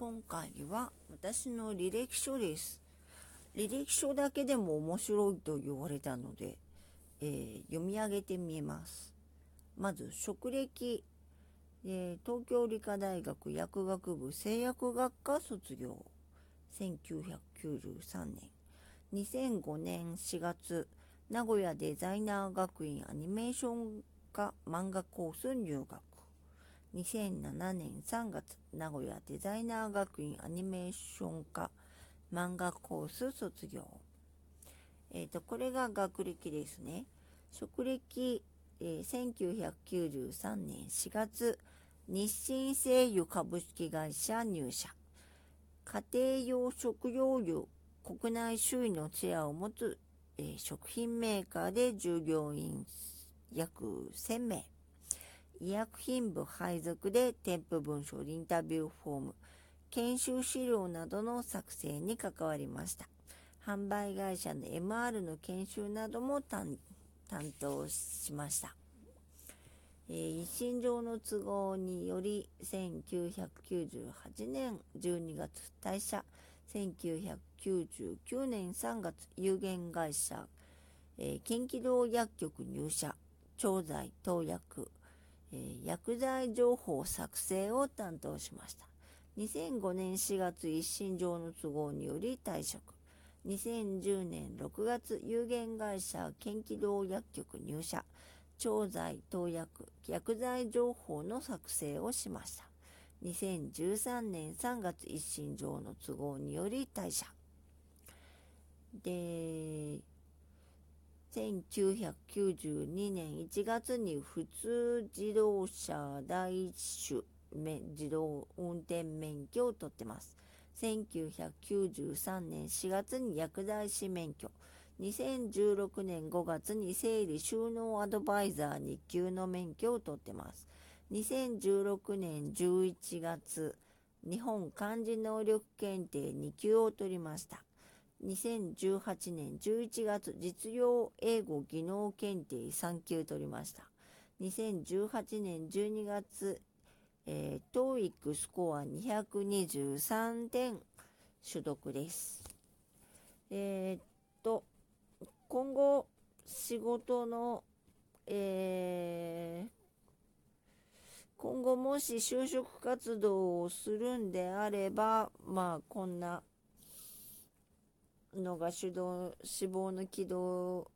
今回は私の履歴書です。履歴書だけでも面白いと言われたので、えー、読み上げてみます。まず、職歴、えー、東京理科大学薬学部製薬学科卒業。1993年。2005年4月、名古屋デザイナー学院アニメーション科漫画コース入学。2007年3月、名古屋デザイナー学院アニメーション科漫画コース卒業。えっ、ー、と、これが学歴ですね。職歴、えー、1993年4月、日清製油株式会社入社。家庭用食用油国内首位のチェアを持つ、えー、食品メーカーで従業員約1000名。医薬品部配属で添付文書、インタビューフォーム、研修資料などの作成に関わりました。販売会社の MR の研修なども担当しました。えー、一身上の都合により1998年12月退社1999年3月有限会社、えー、近畿道薬局入社調剤投薬え、薬剤情報作成を担当しました。2005年4月一身上の都合により退職。2010年6月有限会社研気道薬局入社。調剤、投薬、薬剤情報の作成をしました。2013年3月一身上の都合により退社。で、1992年1月に普通自動車第一種自動運転免許を取ってます。1993年4月に薬剤師免許。2016年5月に整理収納アドバイザー2級の免許を取ってます。2016年11月、日本漢字能力検定2級を取りました。2018年11月実用英語技能検定3級取りました。2018年12月、えー、TOEIC スコア223点取得です。えー、っと、今後仕事の、えー、今後もし就職活動をするんであれば、まあこんなのが主導、死亡の軌道、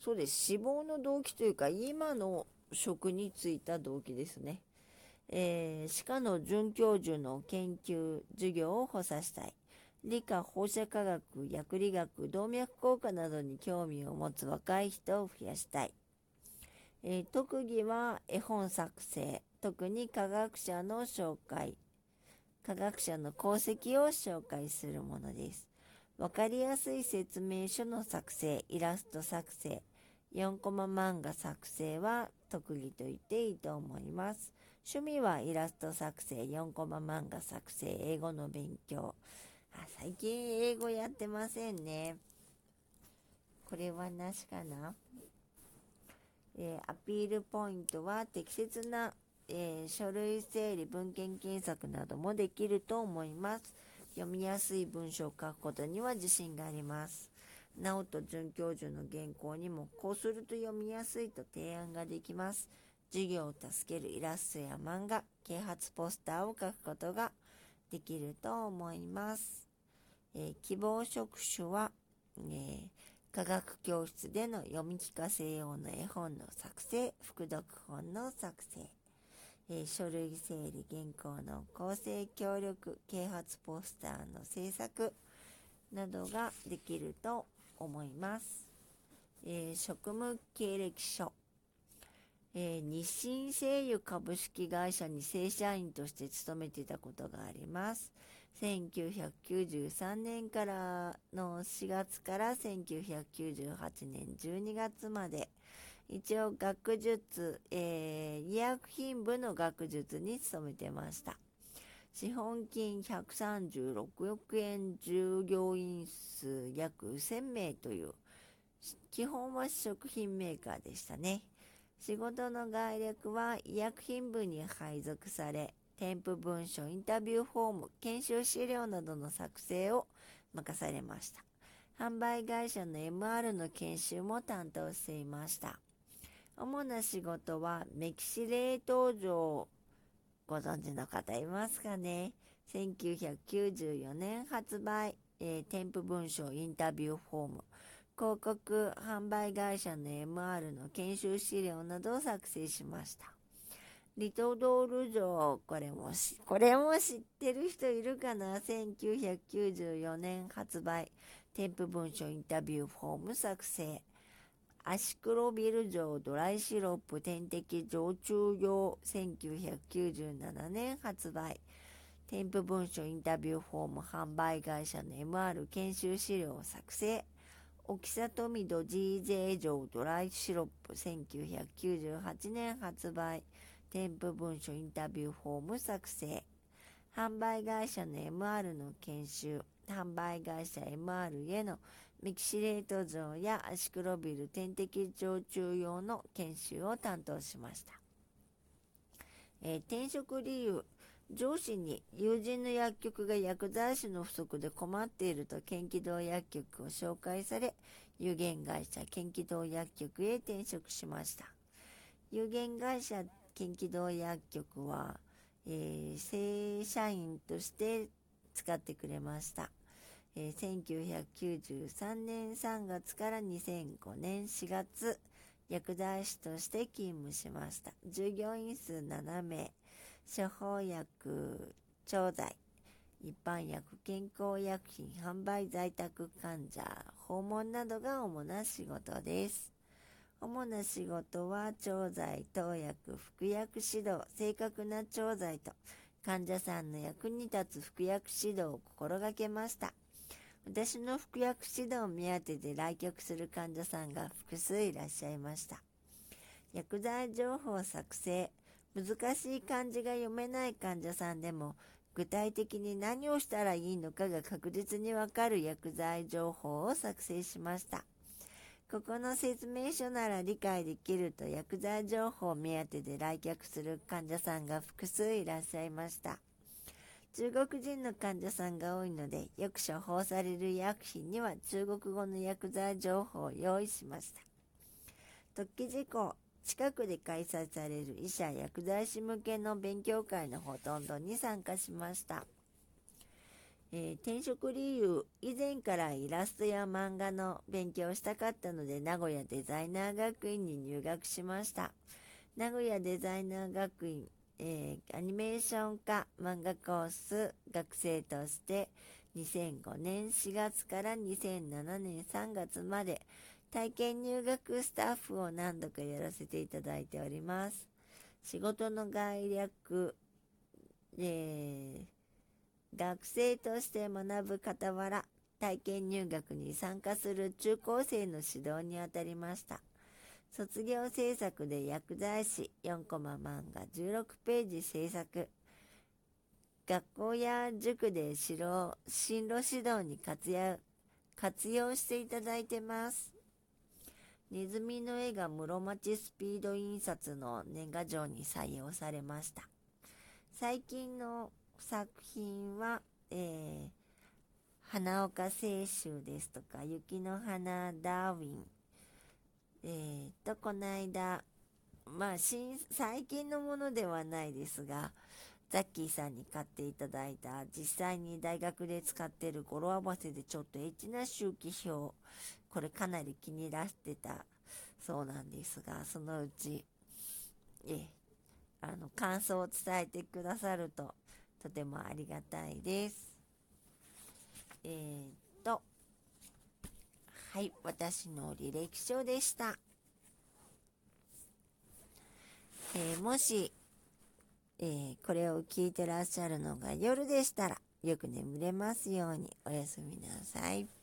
そうです。死亡の動機というか、今の職に就いた動機ですね。えー、歯科の准教授の研究、授業を補佐したい。理科、放射科学、薬理学、動脈硬化などに興味を持つ若い人を増やしたい。えー、特技は絵本作成、特に科学者の紹介、科学者の功績を紹介するものです。わかりやすい説明書の作成、イラスト作成、4コマ漫画作成は特技と言っていいと思います。趣味はイラスト作成、4コマ漫画作成、英語の勉強。あ最近英語やってませんね。これはなしかな、えー、アピールポイントは適切な、えー、書類整理、文献検索などもできると思います。読みやすい文章を書くことには自信があります。直人准教授の原稿にもこうすると読みやすいと提案ができます。授業を助けるイラストや漫画、啓発ポスターを書くことができると思います。えー、希望職種は、えー、科学教室での読み聞かせ用の絵本の作成、副読本の作成。えー、書類整理、原稿の構成協力、啓発ポスターの制作などができると思います。えー、職務経歴書、えー、日清製油株式会社に正社員として勤めていたことがあります。1993年からの4月から1998年12月まで、一応学術、えー、医薬品部の学術に勤めてました。資本金136億円従業員数約1000名という、基本は食品メーカーでしたね。仕事の概略は医薬品部に配属され、添付文書、インタビューフォーム、研修資料などの作成を任されました。販売会社の MR の研修も担当していました。主な仕事はメキシ冷凍場ご存知の方いますかね？1994年発売、えー、添付文書インタビューフォーム広告販売会社の MR の研修資料などを作成しました。リトドール城、これもこれも知ってる人いるかな ?1994 年発売、添付文書インタビューフォーム作成。アシクロビル城ドライシロップ点滴常駐用1997年発売。添付文書インタビューフォーム販売会社の MR 研修資料作成。沖里見戸 GJ 城ドライシロップ1998年発売。添付文書インタビューフォーム作成。販売会社の MR の研修。販売会社 MR へのメキシレート像やアシクロビル点滴常駐用の研修を担当しました。えー、転職理由、上司に友人の薬局が薬剤師の不足で困っていると県機動薬局を紹介され、有限会社県機動薬局へ転職しました。有限会社県機動薬局は、えー、正社員として使ってくれました。えー、1993年3月から2005年4月、薬剤師として勤務しました。従業員数7名、処方薬、調剤、一般薬、健康薬品、販売在宅患者、訪問などが主な仕事です。主な仕事は、調剤、投薬、服薬指導、正確な調剤と、患者さんの役に立つ服薬指導を心がけました。私の服薬指導目当てで来客する患者さんが複数いらっしゃいました。薬剤情報作成。難しい漢字が読めない患者さんでも、具体的に何をしたらいいのかが確実にわかる薬剤情報を作成しました。ここの説明書なら理解できると薬剤情報を目当てで来客する患者さんが複数いらっしゃいました。中国人の患者さんが多いので、よく処方される医薬品には中国語の薬剤情報を用意しました。特記事項、近くで開催される医者薬剤師向けの勉強会のほとんどに参加しました。えー、転職理由、以前からイラストや漫画の勉強をしたかったので名古屋デザイナー学院に入学しました。名古屋デザイナー学院えー、アニメーション科漫画コース学生として2005年4月から2007年3月まで体験入学スタッフを何度かやらせていただいております。仕事の概略、えー、学生として学ぶ傍ら体験入学に参加する中高生の指導にあたりました。卒業制作で薬剤師4コマ漫画16ページ制作。学校や塾で進路指導に活躍活用していただいてます。ネズミの絵が室町スピード印刷の年賀状に採用されました。最近の作品は、えー、花岡清舟ですとか、雪の花ダーウィン、えー、っと、この間、まあ、新、最近のものではないですが、ザッキーさんに買っていただいた、実際に大学で使ってる語呂合わせでちょっとエッチな周期表、これかなり気に入らしてたそうなんですが、そのうち、え、あの、感想を伝えてくださると、とてもありがたいです。えー、はい、私の履歴書でした。えー、もし、えー、これを聞いてらっしゃるのが夜でしたら、よく眠れますようにおやすみなさい。